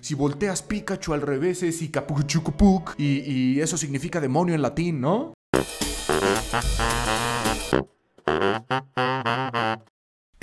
Si volteas Pikachu al revés es Ikapuchucupuk y, y eso significa demonio en latín, ¿no?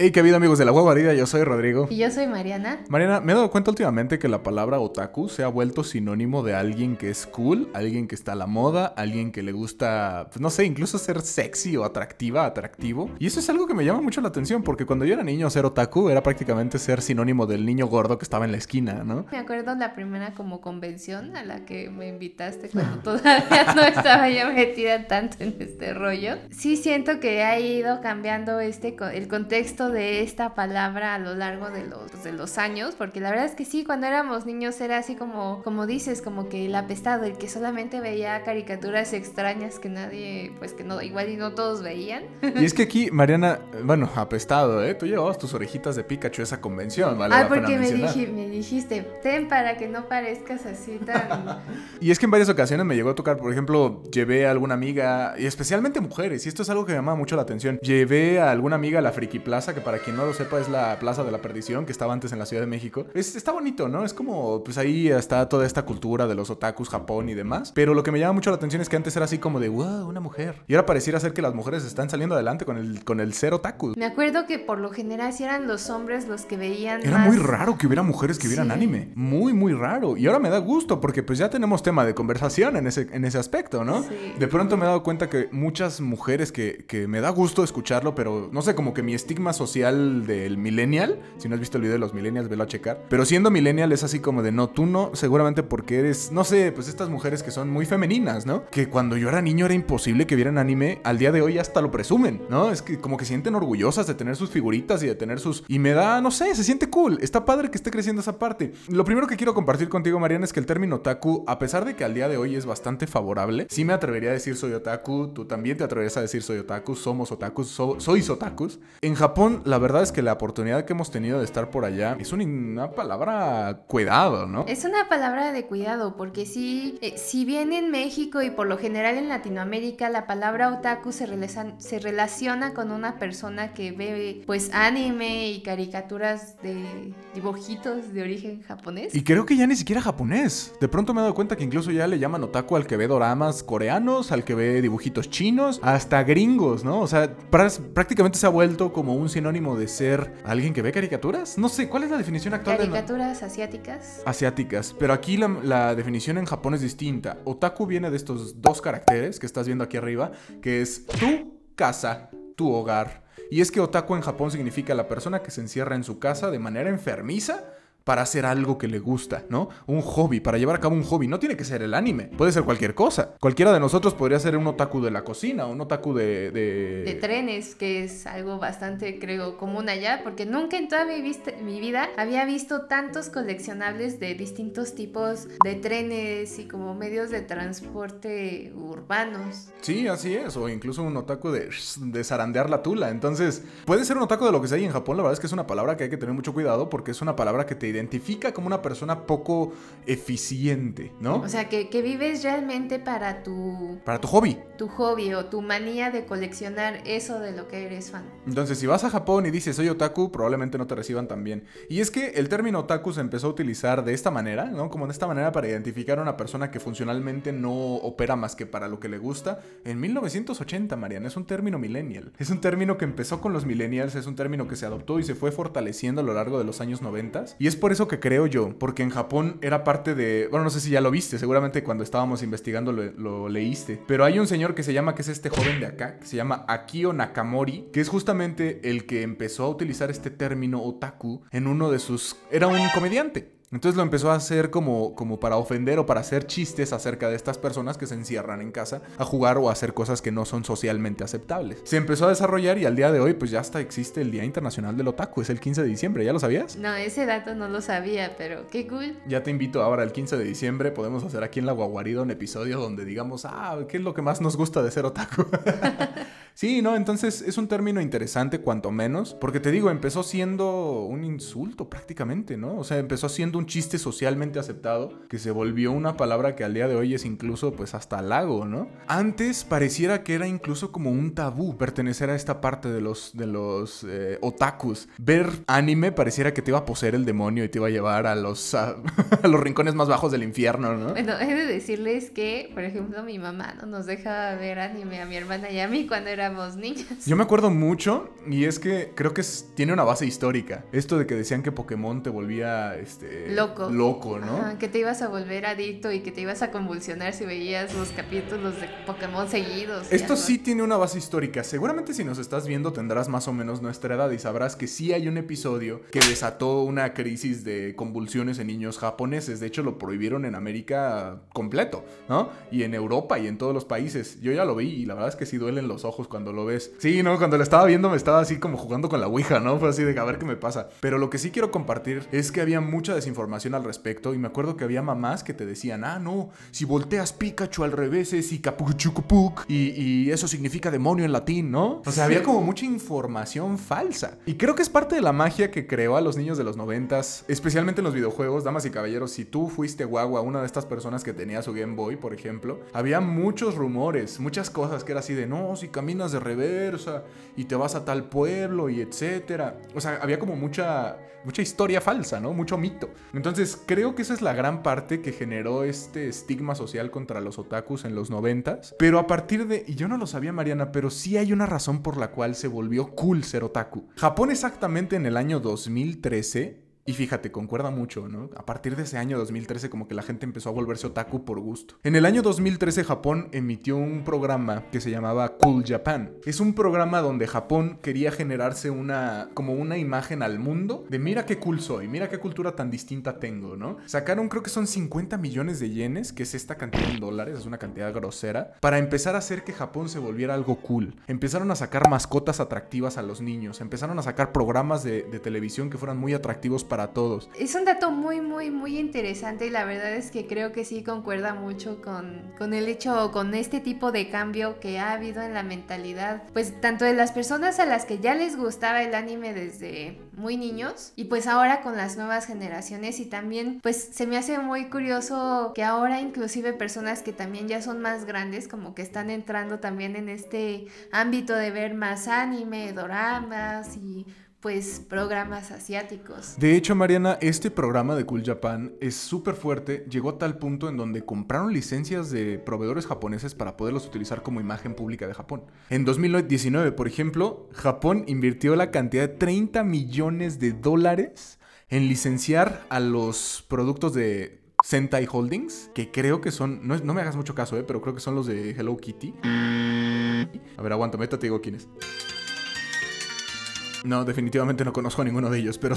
Hey, ¿qué habido amigos de la guarida? Yo soy Rodrigo. Y yo soy Mariana. Mariana, me he dado cuenta últimamente que la palabra otaku se ha vuelto sinónimo de alguien que es cool, alguien que está a la moda, alguien que le gusta, pues no sé, incluso ser sexy o atractiva, atractivo. Y eso es algo que me llama mucho la atención porque cuando yo era niño ser otaku era prácticamente ser sinónimo del niño gordo que estaba en la esquina, ¿no? Me acuerdo la primera como convención a la que me invitaste cuando todavía no estaba yo metida tanto en este rollo. Sí siento que ha ido cambiando este el contexto de esta palabra a lo largo de los, de los años, porque la verdad es que sí, cuando éramos niños era así como, como dices, como que el apestado, el que solamente veía caricaturas extrañas que nadie, pues que no, igual y no todos veían. Y es que aquí, Mariana, bueno, apestado, ¿eh? Tú llevabas tus orejitas de Pikachu a esa convención, ¿vale? Ah, porque me, me dijiste, ten para que no parezcas así tan... y es que en varias ocasiones me llegó a tocar, por ejemplo, llevé a alguna amiga, y especialmente mujeres, y esto es algo que me llama mucho la atención, llevé a alguna amiga a la Friki Plaza que para quien no lo sepa es la Plaza de la Perdición, que estaba antes en la Ciudad de México. está bonito, ¿no? Es como, pues ahí está toda esta cultura de los otakus, Japón y demás. Pero lo que me llama mucho la atención es que antes era así como de, wow, una mujer. Y ahora pareciera ser que las mujeres están saliendo adelante con el, con el ser otaku. Me acuerdo que por lo general si eran los hombres los que veían. Era muy raro que hubiera mujeres que vieran anime. Muy, muy raro. Y ahora me da gusto porque pues ya tenemos tema de conversación en ese, en ese aspecto, ¿no? Sí. De pronto me he dado cuenta que muchas mujeres que, que me da gusto escucharlo, pero no sé, como que mi estigma social del millennial. Si no has visto el video de los millennials, velo a checar. Pero siendo millennial es así como de no, tú no, seguramente porque eres, no sé, pues estas mujeres que son muy femeninas, ¿no? Que cuando yo era niño era imposible que vieran anime, al día de hoy hasta lo presumen, ¿no? Es que como que sienten orgullosas de tener sus figuritas y de tener sus... Y me da, no sé, se siente cool. Está padre que esté creciendo esa parte. Lo primero que quiero compartir contigo, Mariana, es que el término otaku, a pesar de que al día de hoy es bastante favorable, sí me atrevería a decir soy otaku, tú también te atreverías a decir soy otaku, somos otakus, so, sois otakus. En Japón, la verdad es que la oportunidad que hemos tenido de estar por allá es una palabra cuidado, ¿no? Es una palabra de cuidado, porque sí, eh, si bien en México y por lo general en Latinoamérica la palabra otaku se, se relaciona con una persona que ve pues anime y caricaturas de dibujitos de origen japonés. Y creo que ya ni siquiera japonés. De pronto me he dado cuenta que incluso ya le llaman otaku al que ve doramas coreanos, al que ve dibujitos chinos, hasta gringos, ¿no? O sea, prácticamente se ha vuelto como un sinónimo de ser alguien que ve caricaturas. No sé, ¿cuál es la definición actual? Caricaturas asiáticas. Asiáticas, pero aquí la, definición en Japón es distinta. Otaku viene de estos dos caracteres que estás viendo aquí arriba, que es tu casa, tu hogar. Y es que otaku en Japón significa la persona que se encierra en su casa de manera enfermiza para hacer algo que le gusta, ¿no? Un hobby, para llevar a cabo un hobby. No tiene que ser el anime, puede ser cualquier cosa. Cualquiera de nosotros podría ser un otaku de la cocina, un otaku de... De, trenes, que es algo bastante, creo, común allá, porque nunca en toda mi, mi vida había visto tantos coleccionables de distintos tipos de trenes y como medios de transporte urbanos. Sí, así es, o incluso un otaku de, de zarandear la tula. Entonces, puede ser un otaku de lo que sea y en Japón la verdad es que es una palabra que hay que tener mucho cuidado porque es una palabra que te identifica como una persona poco eficiente, ¿no? O sea, que, vives realmente para tu... Para tu hobby. Tu hobby o tu manía de coleccionar eso de lo que eres fan. Entonces, si vas a Japón y dices soy otaku, probablemente no te reciban tan bien. Y es que el término otaku se empezó a utilizar de esta manera, ¿no? Como de esta manera para identificar a una persona que funcionalmente no opera más que para lo que le gusta. En 1980, Mariana, es un término millennial. Es un término que empezó con los millennials, es un término que se adoptó y se fue fortaleciendo a lo largo de los años 90. Y es por eso que creo yo, porque en Japón era parte de, bueno, no sé si ya lo viste, seguramente cuando estábamos investigando lo, leíste, pero hay un señor que se llama, que es este joven de acá, que se llama Akio Nakamori, que es justamente el que empezó a utilizar este término otaku en uno de sus, era un comediante. Entonces lo empezó a hacer como, como para ofender o para hacer chistes acerca de estas personas que se encierran en casa a jugar o a hacer cosas que no son socialmente aceptables. Se empezó a desarrollar y al día de hoy pues ya hasta existe el Día Internacional del Otaku, es el 15 de diciembre, ¿ya lo sabías? No, ese dato no lo sabía, pero qué cool. Ya te invito ahora el 15 de diciembre, podemos hacer aquí en La Guaguarida un episodio donde digamos, ah, ¿qué es lo que más nos gusta de ser otaku? Sí, no, entonces es un término interesante cuanto menos, porque te digo, empezó siendo un insulto prácticamente, ¿no? O sea, empezó siendo un chiste socialmente aceptado, que se volvió una palabra que al día de hoy es incluso pues hasta halago, ¿no? Antes pareciera que era incluso como un tabú pertenecer a esta parte de los, de los eh, otakus. Ver anime pareciera que te iba a poseer el demonio y te iba a llevar a los, a, los rincones más bajos del infierno, ¿no? Bueno, he de decirles que, por ejemplo, mi mamá no nos deja ver anime a mi hermana y a cuando era Yo me acuerdo mucho y es que creo que tiene una base histórica. Esto de que decían que Pokémon te volvía este loco. Loco, ¿no? que te ibas a volver adicto y que te ibas a convulsionar si veías los capítulos de Pokémon seguidos. Esto sí tiene una base histórica. Seguramente si nos estás viendo tendrás más o menos nuestra edad y sabrás que sí hay un episodio que desató una crisis de convulsiones en niños japoneses. De hecho, lo prohibieron en América completo, ¿no? Y en Europa y en todos los países. Yo ya lo vi y la verdad es que sí duelen los ojos cuando lo ves. Sí, no, cuando lo estaba viendo me estaba así como jugando con la Ouija, ¿no? Fue así de a ver qué me pasa. Pero lo que sí quiero compartir es que había mucha desinformación al respecto y me acuerdo que había mamás que te decían, ah, no, si volteas Pikachu al revés es y y, y eso significa demonio en latín, ¿no? O sea, había como mucha información falsa. Y creo que es parte de la magia que creó a los niños de los noventas, especialmente en los videojuegos, damas y caballeros, si tú fuiste guagua, una de estas personas que tenía su Game Boy, por ejemplo, había muchos rumores, muchas cosas que era así de, no, si caminas de reversa y te vas a tal pueblo y etcétera. O sea, había como mucha, mucha historia falsa, ¿no? Mucho mito. Entonces, creo que esa es la gran parte que generó este estigma social contra los otakus en los noventas. Pero a partir de, y yo no lo sabía, Mariana, pero sí hay una razón por la cual se volvió cool ser otaku. Japón exactamente en el año 2013 y fíjate, concuerda mucho, ¿no? A partir de ese año 2013 como que la gente empezó a volverse otaku por gusto. En el año 2013 Japón emitió un programa que se llamaba Cool Japan. Es un programa donde Japón quería generarse una como una imagen al mundo de mira qué cool soy, mira qué cultura tan distinta tengo, ¿no? Sacaron creo que son 50 millones de yenes, que es esta cantidad en dólares, es una cantidad grosera, para empezar a hacer que Japón se volviera algo cool. Empezaron a sacar mascotas atractivas a los niños, empezaron a sacar programas de, de televisión que fueran muy atractivos para para todos. Es un dato muy, muy, muy interesante y la verdad es que creo que sí concuerda mucho con, con el hecho, con este tipo de cambio que ha habido en la mentalidad, pues tanto de las personas a las que ya les gustaba el anime desde muy niños y pues ahora con las nuevas generaciones y también pues se me hace muy curioso que ahora inclusive personas que también ya son más grandes como que están entrando también en este ámbito de ver más anime, doramas y pues programas asiáticos. De hecho, Mariana, este programa de Cool Japan es súper fuerte, llegó a tal punto en donde compraron licencias de proveedores japoneses para poderlos utilizar como imagen pública de Japón. En 2019, por ejemplo, Japón invirtió la cantidad de 30 millones de dólares en licenciar a los productos de Sentai Holdings, que creo que son, no, me hagas mucho caso, eh, pero creo que son los de Hello Kitty. A ver, aguanta, te digo quién es. No, definitivamente no conozco a ninguno de ellos, pero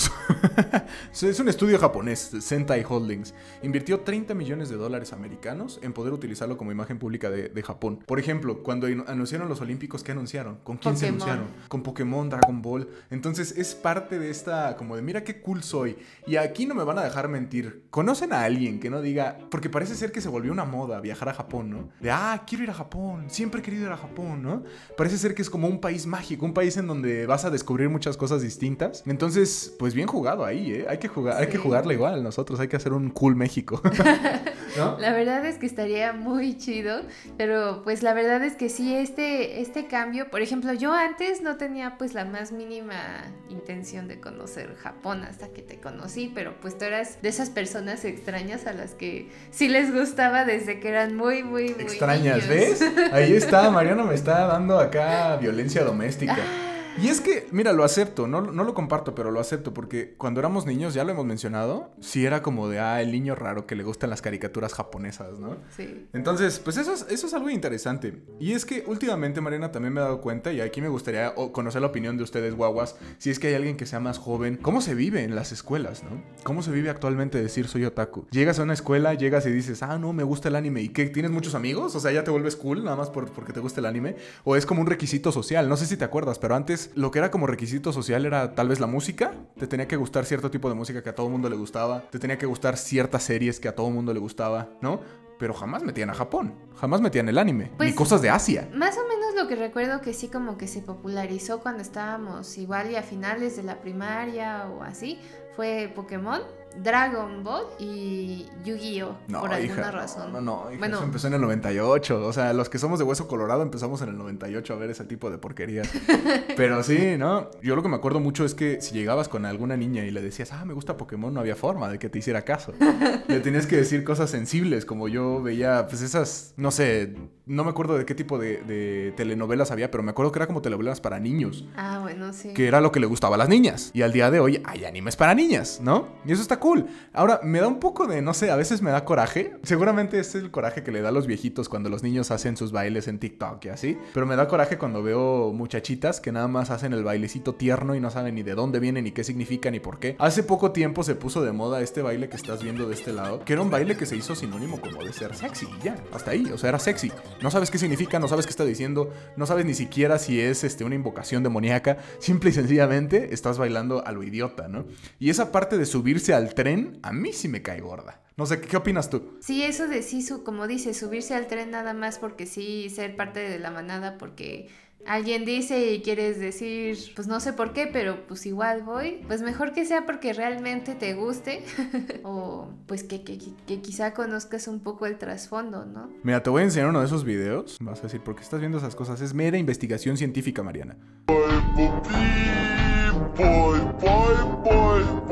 es un estudio japonés, Sentai Holdings. Invirtió 30 millones de dólares americanos en poder utilizarlo como imagen pública de, Japón. Por ejemplo, cuando anunciaron los Olímpicos, ¿qué anunciaron? ¿Con quién se anunciaron? Con Pokémon, Dragon Ball. Entonces es parte de esta, como de mira qué cool soy. Y aquí no me van a dejar mentir. ¿Conocen a alguien que no diga, porque parece ser que se volvió una moda viajar a Japón, ¿no? De, ah, quiero ir a Japón, siempre he querido ir a Japón, ¿no? Parece ser que es como un país mágico, un país en donde vas a descubrir muchas cosas distintas. Entonces, pues bien jugado ahí, ¿eh? Hay que jugar, hay que jugarle igual. Nosotros hay que hacer un cool México. La verdad es que estaría muy chido, pero pues la verdad es que sí, este, este cambio, por ejemplo, yo antes no tenía pues la más mínima intención de conocer Japón hasta que te conocí, pero pues tú eras de esas personas extrañas a las que sí les gustaba desde que eran muy, muy, muy... Extrañas, ¿ves? Ahí está, Mariano me está dando acá violencia doméstica. Ah, y es que, mira, lo acepto, no, no lo comparto, pero lo acepto porque cuando éramos niños, ya lo hemos mencionado, sí era como de, ah, el niño raro que le gustan las caricaturas japonesas, ¿no? Sí. Entonces, pues eso es, eso es algo interesante. Y es que últimamente, Mariana, también me he dado cuenta, y aquí me gustaría conocer la opinión de ustedes, guaguas, si es que hay alguien que sea más joven, ¿cómo se vive en las escuelas, no? ¿Cómo se vive actualmente decir soy otaku? Llegas a una escuela, llegas y dices, ah, no, me gusta el anime, ¿y qué? ¿Tienes muchos amigos? O sea, ya te vuelves cool nada más por, porque te gusta el anime, o es como un requisito social, no sé si te acuerdas, pero antes lo que era como requisito social era tal vez la música. Te tenía que gustar cierto tipo de música que a todo el mundo le gustaba. Te tenía que gustar ciertas series que a todo el mundo le gustaba, ¿no? pero jamás metían a Japón, jamás metían el anime, Pues- ni cosas de Asia. Más o menos lo que recuerdo que sí como que se popularizó cuando estábamos igual y a finales de la primaria o así, fue Pokémon, Dragon Ball y Yu-Gi-Oh! No, por alguna hija, razón. no, no, no, hija, Bueno. eso empezó en el 98, o sea, los que somos de Hueso Colorado empezamos en el 98 a ver ese tipo de porquería. Pero sí, ¿no? Yo lo que me acuerdo mucho es que si llegabas con alguna niña y le decías, ah, me gusta Pokémon, no había forma de que te hiciera caso. le tenías que decir cosas sensibles, como yo veía, pues esas, no sé, no me acuerdo de qué tipo de, de telenovelas había, pero me acuerdo que era como telenovelas para niños. Ah, bueno, sí. que era lo que le gustaba a las niñas. Y al día de hoy hay animes para niñas, ¿no? Y eso está cool. Ahora, me da un poco de, no sé, a veces me da coraje. Seguramente es el coraje que le da a los viejitos cuando los niños hacen sus bailes en TikTok y así. Pero me da coraje cuando veo muchachitas que nada más hacen el bailecito tierno y no saben ni de dónde viene, ni qué significa, ni por qué. Hace poco tiempo se puso de moda este baile que estás viendo de este lado, que era un baile que se hizo sinónimo como de ser sexy. Y ya, hasta ahí. O sea, era sexy. No sabes qué significa, no sabes qué está diciendo, no sabes ni siquiera si es este, una invocación demoníaca. Simple y sencillamente estás bailando a lo idiota, ¿no? Y esa parte de subirse al tren, a mí sí me cae gorda. No sé, ¿qué, qué opinas tú? Sí, eso de sí, su, como dice, subirse al tren nada más porque sí, ser parte de la manada porque alguien dice y quieres decir, pues no sé por qué, pero pues igual voy. Pues mejor que sea porque realmente te guste o pues que, que, que quizá conozcas un poco el trasfondo, ¿no? Mira, te voy a enseñar uno de esos videos. Vas a decir, ¿por qué estás viendo esas cosas? Es mera investigación científica, Mariana.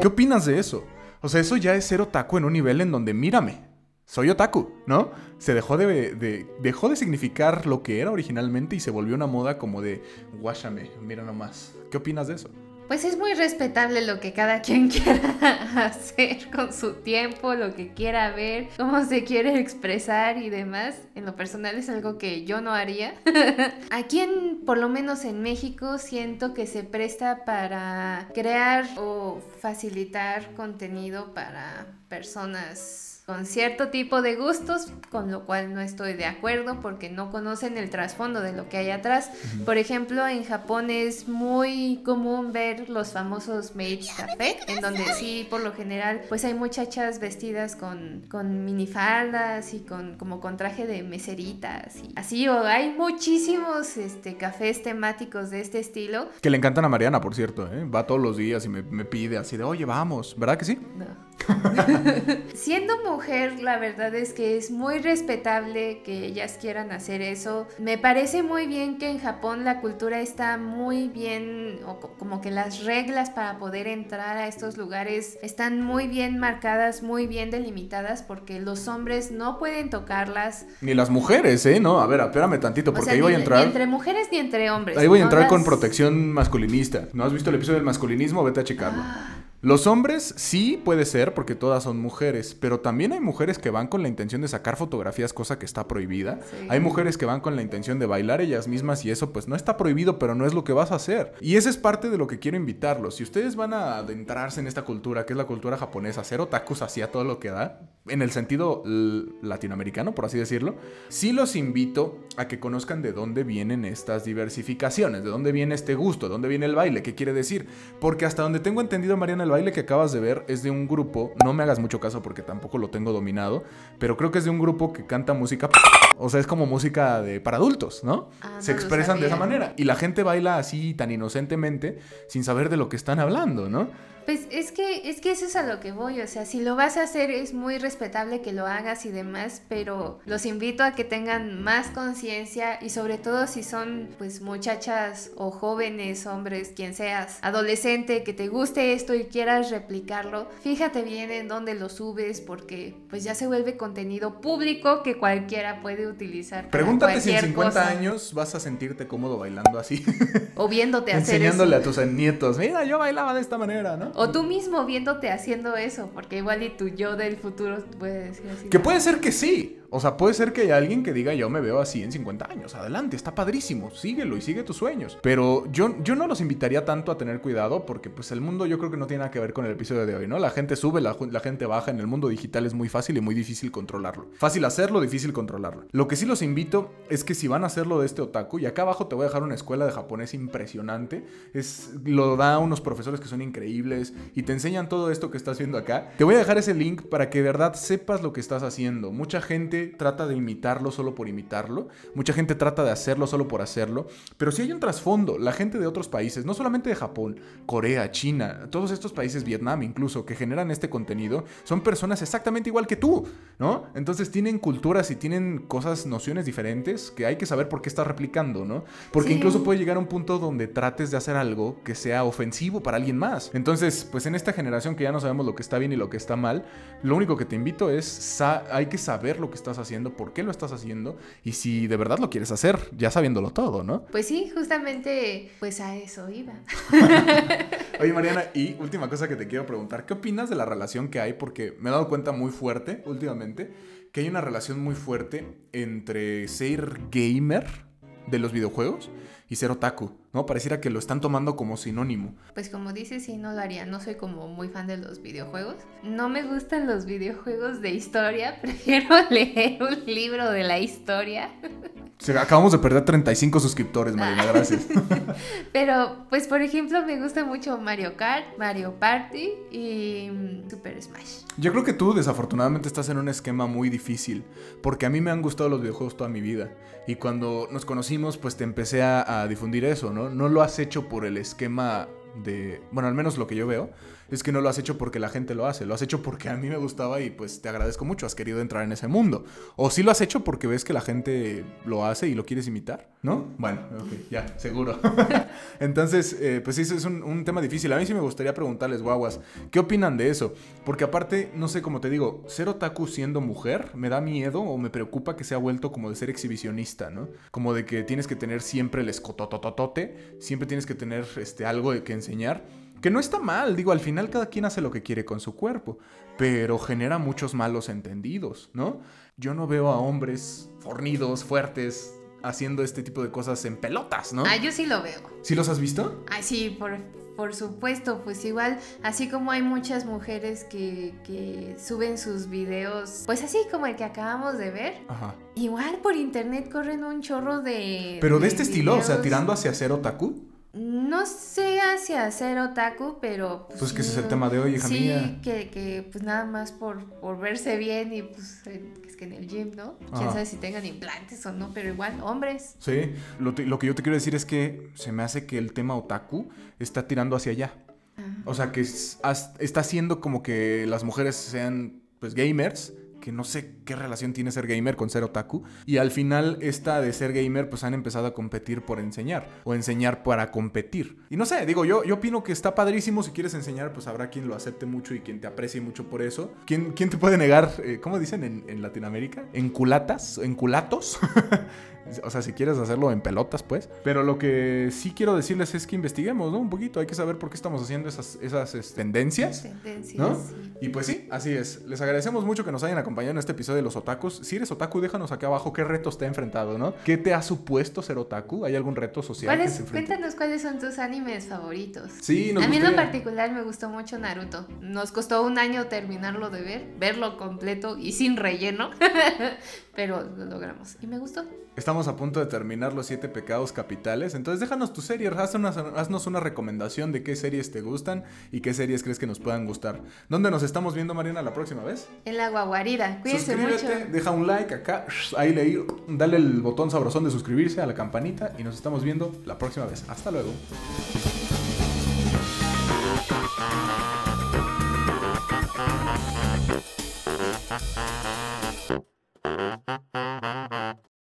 ¿Qué opinas de eso? O sea, eso ya es ser otaku en un nivel en donde, mírame, soy otaku, ¿no? Se dejó de, de- dejó de significar lo que era originalmente y se volvió una moda como de, guáchame, mira nomás. ¿Qué opinas de eso? Pues es muy respetable lo que cada quien quiera hacer con su tiempo, lo que quiera ver, cómo se quiere expresar y demás. En lo personal es algo que yo no haría. Aquí en, por lo menos en México, siento que se presta para crear o facilitar contenido para personas con cierto tipo de gustos, con lo cual no estoy de acuerdo porque no conocen el trasfondo de lo que hay atrás. Por ejemplo, en Japón es muy común ver los famosos maids café, en donde sí, por lo general, pues hay muchachas vestidas con, con minifaldas y con como con traje de meseritas y así, o hay muchísimos este, cafés temáticos de este estilo. Que le encantan a Mariana, por cierto, ¿eh? Va todos los días y me, me pide así de, oye, vamos, ¿verdad que sí? No. Siendo mujer, la verdad es que es muy respetable que ellas quieran hacer eso. Me parece muy bien que en Japón la cultura está muy bien, o co- como que las reglas para poder entrar a estos lugares están muy bien marcadas, muy bien delimitadas, porque los hombres no pueden tocarlas. Ni las mujeres, ¿eh? No, a ver, espérame tantito, O porque sea, ahí voy a entrar. Ni entre mujeres ni entre hombres. Ahí voy a No entrar con las- protección masculinista. ¿No has visto el episodio del masculinismo? Vete a checarlo. Ah. Los hombres sí puede ser porque todas son mujeres, pero también hay mujeres que van con la intención de sacar fotografías, cosa que está prohibida. Sí. Hay mujeres que van con la intención de bailar ellas mismas y eso pues no está prohibido, pero no es lo que vas a hacer. Y esa es parte de lo que quiero invitarlos. Si ustedes van a adentrarse en esta cultura, que es la cultura japonesa, ser otakus hacia todo lo que da, en el sentido latinoamericano, por así decirlo, sí los invito a que conozcan de dónde vienen estas diversificaciones, de dónde viene este gusto, de dónde viene el baile, qué quiere decir. Porque hasta donde tengo entendido, Mariana, el baile que acabas de ver es de un grupo, no me hagas mucho caso porque tampoco lo tengo dominado, pero creo que es de un grupo que canta música, o sea, es como música de para adultos, ¿no? Ah, Se no expresan de esa manera y la gente baila así tan inocentemente sin saber de lo que están hablando, ¿no? Pues es que, es que eso es a lo que voy, o sea, si lo vas a hacer es muy respetable que lo hagas y demás, pero los invito a que tengan más conciencia y sobre todo si son pues muchachas o jóvenes, hombres, quien seas, adolescente, que te guste esto y quieras replicarlo, fíjate bien en dónde lo subes porque pues ya se vuelve contenido público que cualquiera puede utilizar. Pregúntate si en cualquier 50 cosa, años vas a sentirte cómodo bailando así, O viéndote hacer enseñándole eso. a tus nietos, mira, yo bailaba de esta manera, ¿no? O tú mismo viéndote haciendo eso, porque igual y tu yo del futuro puede decir así. Que "No, puede ser que sí. O sea, puede ser que haya alguien que diga yo me veo así en 50 años. Adelante, está padrísimo. Síguelo y sigue tus sueños. Pero yo, yo no los invitaría tanto a tener cuidado porque pues el mundo yo creo que no tiene nada que ver con el episodio de hoy, ¿no? La gente sube, la, gente baja. En el mundo digital es muy fácil y muy difícil controlarlo. Fácil hacerlo, difícil controlarlo. Lo que sí los invito es que si van a hacerlo de este otaku, y acá abajo te voy a dejar una escuela de japonés impresionante. Es, lo da unos profesores que son increíbles y te enseñan todo esto que estás viendo acá. Te voy a dejar ese link para que de verdad sepas lo que estás haciendo. Mucha gente gente trata de imitarlo solo por imitarlo, mucha gente trata de hacerlo solo por hacerlo, pero si hay un trasfondo, la gente de otros países, no solamente de Japón, Corea, China, todos estos países, Vietnam incluso, que generan este contenido, son personas exactamente igual que tú, ¿no? Entonces tienen culturas y tienen cosas, nociones diferentes que hay que saber por qué estás replicando, ¿no? Porque incluso puede llegar a un punto donde trates de hacer algo que sea ofensivo para alguien más. Entonces, pues en esta generación que ya no sabemos lo que está bien y lo que está mal, lo único que te invito es, hay que saber lo que estás haciendo, por qué lo estás haciendo y si de verdad lo quieres hacer, ya sabiéndolo todo, ¿no? Pues sí, justamente, pues a eso iba. Oye, Mariana, y última cosa que te quiero preguntar, ¿qué opinas de la relación que hay? Porque me he dado cuenta muy fuerte últimamente que hay una relación muy fuerte entre ser gamer de los videojuegos y ser otaku, ¿no? Pareciera que lo están tomando como sinónimo. Pues como dices, sí, no lo haría. No soy como muy fan de los videojuegos. No me gustan los videojuegos de historia. Prefiero leer un libro de la historia. acabamos de perder 35 suscriptores, Marina, ah. gracias. Pero, pues, por ejemplo, me gusta mucho Mario Kart, Mario Party y mm, Super Smash. Yo creo que tú, desafortunadamente, estás en un esquema muy difícil, porque a mí me han gustado los videojuegos toda mi vida. Y cuando nos conocimos, pues te empecé a, a difundir eso, ¿no? No lo has hecho por el esquema de, bueno, al menos lo que yo veo, es que no lo has hecho porque la gente lo hace, lo has hecho porque a mí me gustaba y pues te agradezco mucho, has querido entrar en ese mundo. O sí lo has hecho porque ves que la gente lo hace y lo quieres imitar, ¿no? Bueno, ya, seguro. Entonces, eh, pues sí, es un, tema difícil. A mí sí me gustaría preguntarles, guaguas, ¿qué opinan de eso? Porque aparte, no sé, como te digo, ser otaku siendo mujer me da miedo o me preocupa que se ha vuelto como de ser exhibicionista, ¿no? Como de que tienes que tener siempre el escotototote, siempre tienes que tener este, algo que enseñar. Que no está mal, digo, al final cada quien hace lo que quiere con su cuerpo, pero genera muchos malos entendidos, ¿no? Yo no veo a hombres fornidos, fuertes, haciendo este tipo de cosas en pelotas, ¿no? Ah, yo sí lo veo. ¿Sí los has visto? Ah, sí, por, por supuesto, pues igual, así como hay muchas mujeres que, que, suben sus videos, pues así como el que acabamos de ver, Ajá. igual por internet corren un chorro de... Pero de, este estilo, o sea, tirando hacia ser otaku. No sé hacia ser otaku, pero... Pues, pues que ese es el tema de hoy, hija sí, mía. Sí, que, que, pues nada más por, por verse bien y pues es que en el gym, ¿no? Quién sabe si tengan implantes o no, pero igual, hombres. Sí, lo, lo, que yo te quiero decir es que se me hace que el tema otaku está tirando hacia allá. O sea, que está haciendo como que las mujeres sean pues gamers que no sé qué relación tiene ser gamer con ser otaku. Y al final esta de ser gamer pues han empezado a competir por enseñar o enseñar para competir. Y no sé, digo, yo, yo opino que está padrísimo. Si quieres enseñar pues habrá quien lo acepte mucho y quien te aprecie mucho por eso. ¿Quién, quién te puede negar, eh, cómo dicen en, en Latinoamérica? ¿En culatas? ¿En culatos? O sea, si quieres hacerlo en pelotas, pues. Pero lo que sí quiero decirles es que investiguemos, ¿no? Un poquito. Hay que saber por qué estamos haciendo esas, esas tendencias. Tendencias. ¿no? Y pues sí, así es. Les agradecemos mucho que nos hayan acompañado en este episodio de los otakus. Si eres otaku, déjanos acá abajo qué retos te ha enfrentado, ¿no? ¿Qué te ha supuesto ser otaku? ¿Hay algún reto social? cuéntanos cuáles son tus animes favoritos. Sí, nos A mí en lo particular me gustó mucho Naruto. Nos costó un año terminarlo de ver, verlo completo y sin relleno. Pero lo logramos. Y me gustó. Estamos estamos a punto de terminar los siete pecados capitales. Entonces déjanos tu serie, haznos una, haznos una recomendación de qué series te gustan y qué series crees que nos puedan gustar. ¿Dónde nos estamos viendo, Mariana, la próxima vez? En la guaguarida. Cuídense Suscríbete, deja un like acá, ahí leí, dale el botón sabrosón de suscribirse a la campanita y nos estamos viendo la próxima vez. Hasta luego.